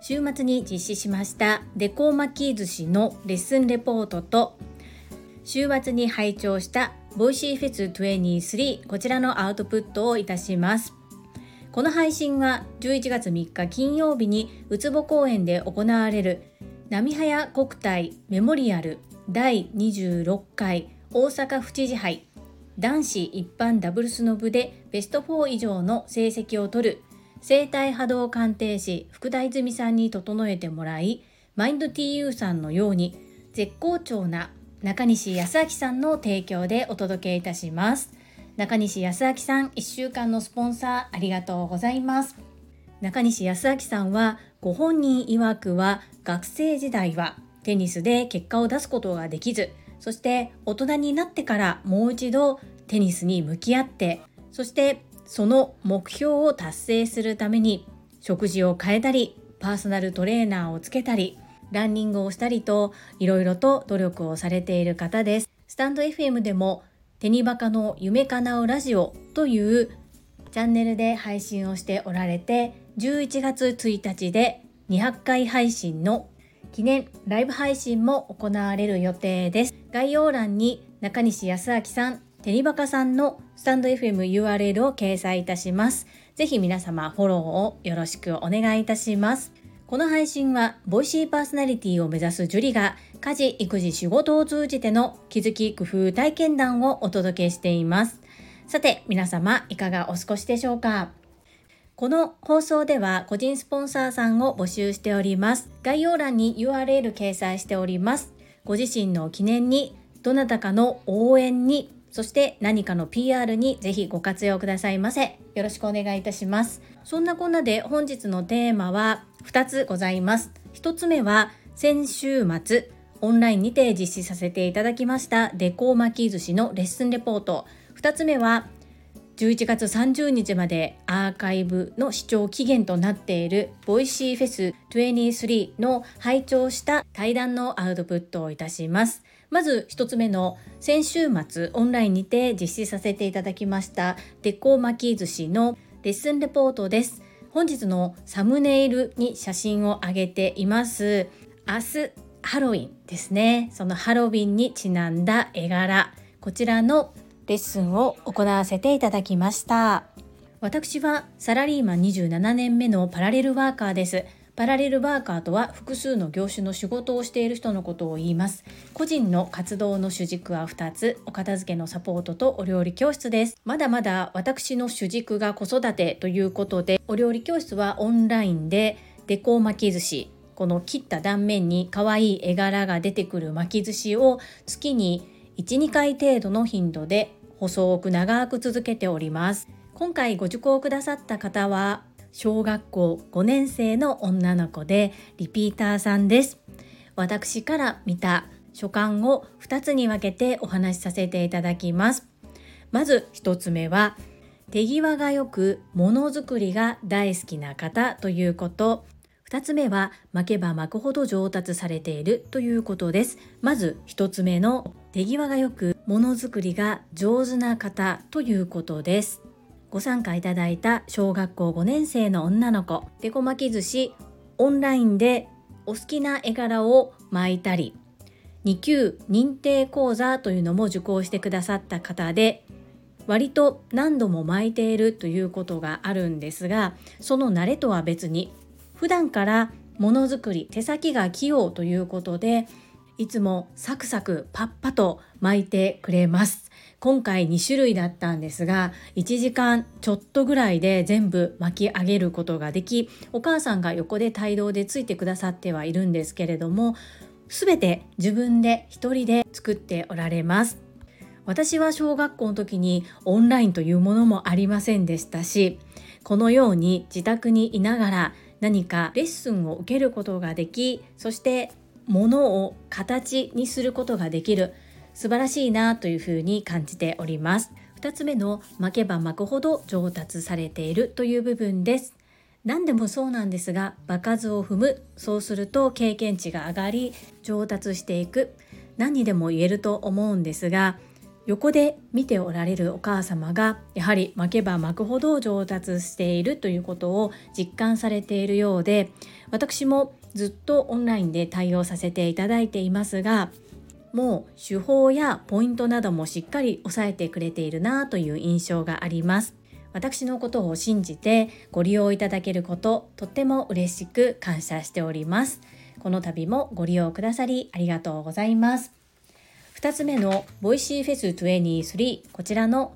週末に実施しましたデコ巻き寿司のレッスンレポートと週末に拝聴したボイシーフェス23こちらのアウトプットをいたします。この配信は11月3日金曜日にうつぼ公園で行われるなみはや国体メモリアル第26回大阪府知事杯男子一般ダブルスの部でベスト4以上の成績を取る生体波動鑑定士福田泉さんに整えてもらいマインド TU さんのように絶好調な中西康明さんの提供でお届けいたします。中西康明さん1週間のスポンサーありがとうございます。中西康明さんはご本人曰くは学生時代はテニスで結果を出すことができずそして大人になってからもう一度テニスに向き合ってそしてその目標を達成するために食事を変えたりパーソナルトレーナーをつけたりランニングをしたりといろいろと努力をされている方です。スタンド FM でもテニバカの夢叶うラジオというチャンネルで配信をしておられて11月1日で200回配信の記念ライブ配信も行われる予定です。概要欄に中西康明さんテニバカさんのスタンド FM URL を掲載いたします。ぜひ皆様フォローをよろしくお願いいたします。この配信はボイシーパーソナリティを目指すジュリが家事育児仕事を通じての気づき工夫体験談をお届けしています。さて皆様いかがお過ごしでしょうか？この放送では個人スポンサーさんを募集しております。概要欄に URL 掲載しております。ご自身の記念にどなたかの応援にそして何かの PR にぜひご活用くださいませ。よろしくお願いいたします。そんなこんなで本日のテーマは2つございます。1つ目は先週末オンラインにて実施させていただきましたデコ巻き寿司のレッスンレポート。2つ目は11月30日までアーカイブの視聴期限となっているボイシーフェス23の拝聴した対談のアウトプットをいたします。まず1つ目の先週末オンラインにて実施させていただきましたデコ巻き寿司のレッスンレポートです。本日のサムネイルに写真を上げています明日ハロウィンですね。そのハロウィンにちなんだ絵柄。こちらのレッスンを行わせていただきました。私はサラリーマン27年目のパラレルワーカーです。パラレルワーカーとは複数の業種の仕事をしている人のことを言います。個人の活動の主軸は2つ。お片付けのサポートとお料理教室です。まだまだ私の主軸が子育てということでお料理教室はオンラインでデコ巻き寿司。この切った断面に可愛い絵柄が出てくる巻き寿司を月に12回程度の頻度で細く長く続けております。今回ご受講くださった方は小学校5年生の女の子でリピーターさんです。私から見た所感を2つに分けてお話しさせていただきます。まず1つ目は手際がよくものづくりが大好きな方ということ。2つ目は巻けば巻くほど上達されているということです。まず1つ目の手際がよくものづくりが上手な方ということです。ご参加いただいた小学校5年生の女の子。デコ巻き寿司オンラインでお好きな絵柄を巻いたり2級認定講座というのも受講してくださった方で割と何度も巻いているということがあるんですがその慣れとは別に普段からものづくり手先が器用ということでいつもサクサクパッパと巻いてくれます。今回2種類だったんですが1時間ちょっとぐらいで全部巻き上げることができお母さんが横で帯同でついてくださってはいるんですけれども全て自分で一人で作っておられます。私は小学校の時にオンラインというものもありませんでしたしこのように自宅にいながら何かレッスンを受けることができそして物を形にすることができる。素晴らしいなというふうに感じております。2つ目の巻けば巻くほど上達されているという部分です。何でもそうなんですが場数を踏む。そうすると経験値が上がり上達していく。何にでも言えると思うんですが横で見ておられるお母様がやはり巻けば巻くほど上達しているということを実感されているようで私もずっとオンラインで対応させていただいていますがもう手法やポイントなどもしっかり押さえてくれているなという印象があります。私のことを信じてご利用いただけることとっても嬉しく感謝しております。この度もご利用くださりありがとうございます。2つ目の Voicy フェス23こちらの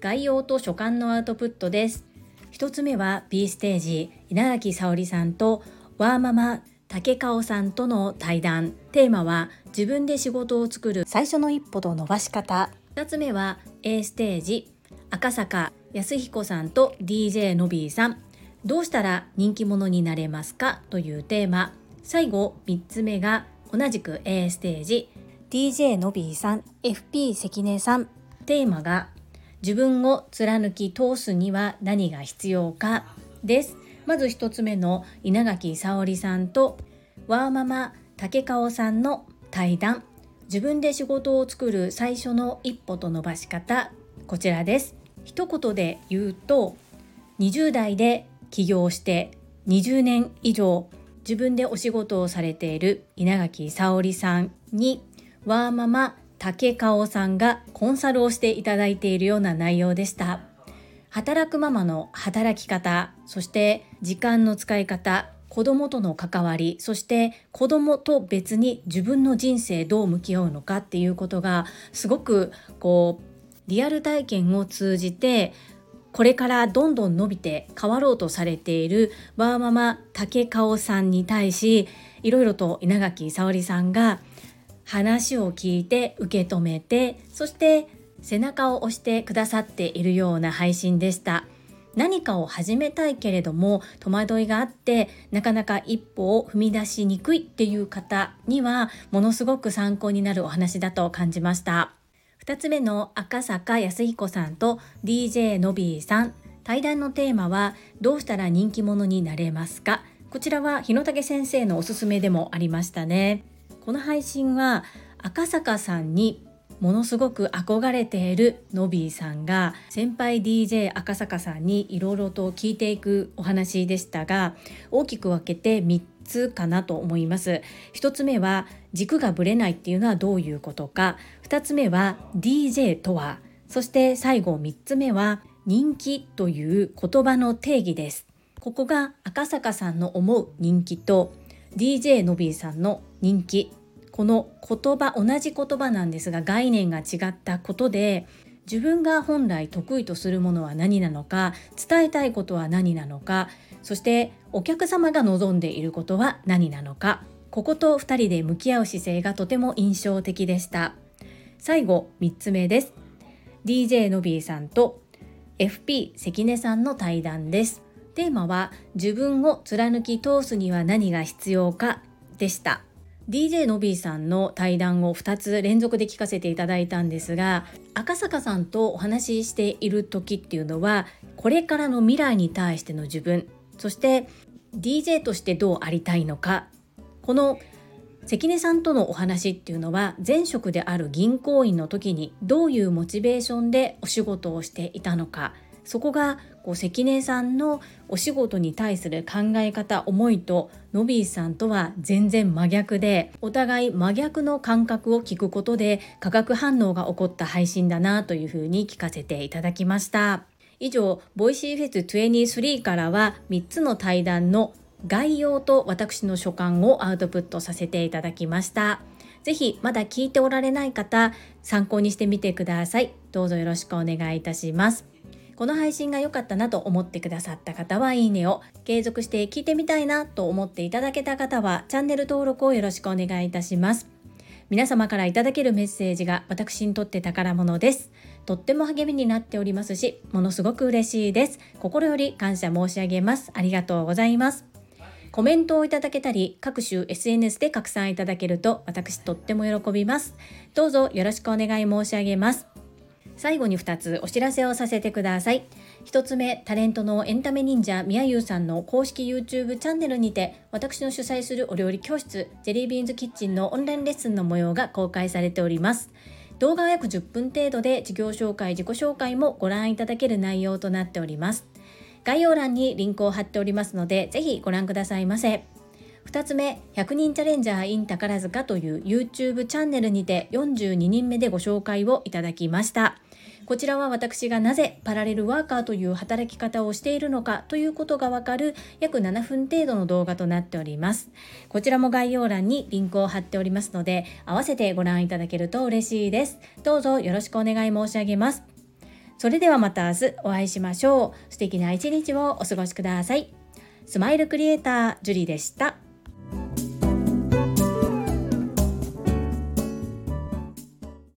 概要と所感のアウトプットです。1つ目は B ステージ稲垣沙織さんとワーママ竹川さんとの対談。テーマは自分で仕事を作る。最初の一歩と伸ばし方。2つ目は A ステージ。赤坂康彦さんと DJ のびーさん。どうしたら人気者になれますか？というテーマ。最後3つ目が同じく A ステージ。DJ のびーさん FP 関根さん。テーマが自分を貫き通すには何が必要かですまず1つ目の稲垣沙織さんとワーママ竹川さんの対談。自分で仕事を作る最初の一歩と伸ばし方。こちらです。一言で言うと20代で起業して20年以上自分でお仕事をされている稲垣沙織さんにワーママ竹川さんがコンサルをしていただいているような内容でした。働くママの働き方そして時間の使い方子供との関わりそして子供と別に自分の人生どう向き合うのかっていうことがすごくこうリアル体験を通じてこれからどんどん伸びて変わろうとされているバーママ竹川さんに対しいろいろと稲垣沙織さんが話を聞いて受け止めてそして背中を押してくださっているような配信でした。何かを始めたいけれども戸惑いがあってなかなか一歩を踏み出しにくいっていう方にはものすごく参考になるお話だと感じました。2つ目の赤坂康彦さんと DJ のびーさん。対談のテーマはどうしたら人気者になれますか？こちらは日野武先生のおすすめでもありましたね。この配信は赤坂さんにものすごく憧れているノビーさんが先輩 DJ 赤坂さんにいろいろと聞いていくお話でしたが大きく分けて3つかなと思います。1つ目は軸がぶれないっていうのはどういうことか。2つ目は DJ とはそして最後3つ目は人気という言葉の定義です。ここが赤坂さんの思う人気と DJ のびーさんの人気この言葉同じ言葉なんですが概念が違ったことで自分が本来得意とするものは何なのか伝えたいことは何なのかそしてお客様が望んでいることは何なのかここと2人で向き合う姿勢がとても印象的でした。最後3つ目です。DJ のびーさんと FP 関根さんの対談です。テーマは自分を貫き通すには何が必要かでした。DJ のびーさんの対談を2つ連続で聞かせていただいたんですが赤坂さんとお話ししている時っていうのはこれからの未来に対しての自分そして DJ としてどうありたいのかこの関根さんとのお話っていうのは前職である銀行員の時にどういうモチベーションでお仕事をしていたのかそこがこう関根さんのお仕事に対する考え方思いとノビーさんとは全然真逆でお互い真逆の感覚を聞くことで化学反応が起こった配信だなというふうに聞かせていただきました。以上 Voicy フェス23からは3つの対談の概要と私の所感をアウトプットさせていただきました。ぜひまだ聞いておられない方参考にしてみてください。どうぞよろしくお願いいたします。この配信が良かったなと思ってくださった方はいいねを、継続して聞いてみたいなと思っていただけた方はチャンネル登録をよろしくお願いいたします。皆様からいただけるメッセージが私にとって宝物です。とっても励みになっておりますし、ものすごく嬉しいです。心より感謝申し上げます。ありがとうございます。コメントをいただけたり、各種 SNS で拡散いただけると私とっても喜びます。どうぞよろしくお願い申し上げます。最後に2つお知らせをさせてください。1つ目、タレントのエンタメ忍者みやゆうさんの公式 YouTube チャンネルにて、私の主催するお料理教室、ジェリービーンズキッチンのオンラインレッスンの模様が公開されております。動画は約10分程度で事業紹介自己紹介もご覧いただける内容となっております概要欄にリンクを貼っておりますのでぜひご覧くださいませ2つ目100人チャレンジャー in 宝塚という YouTube チャンネルにて42人目でご紹介をいただきましたこちらは私がなぜパラレルワーカーという働き方をしているのかということがわかる約7分程度の動画となっております。こちらも概要欄にリンクを貼っておりますので合わせてご覧いただけると嬉しいです。どうぞよろしくお願い申し上げます。それではまた明日お会いしましょう。素敵な一日をお過ごしください。スマイルクリエイタージュリでした。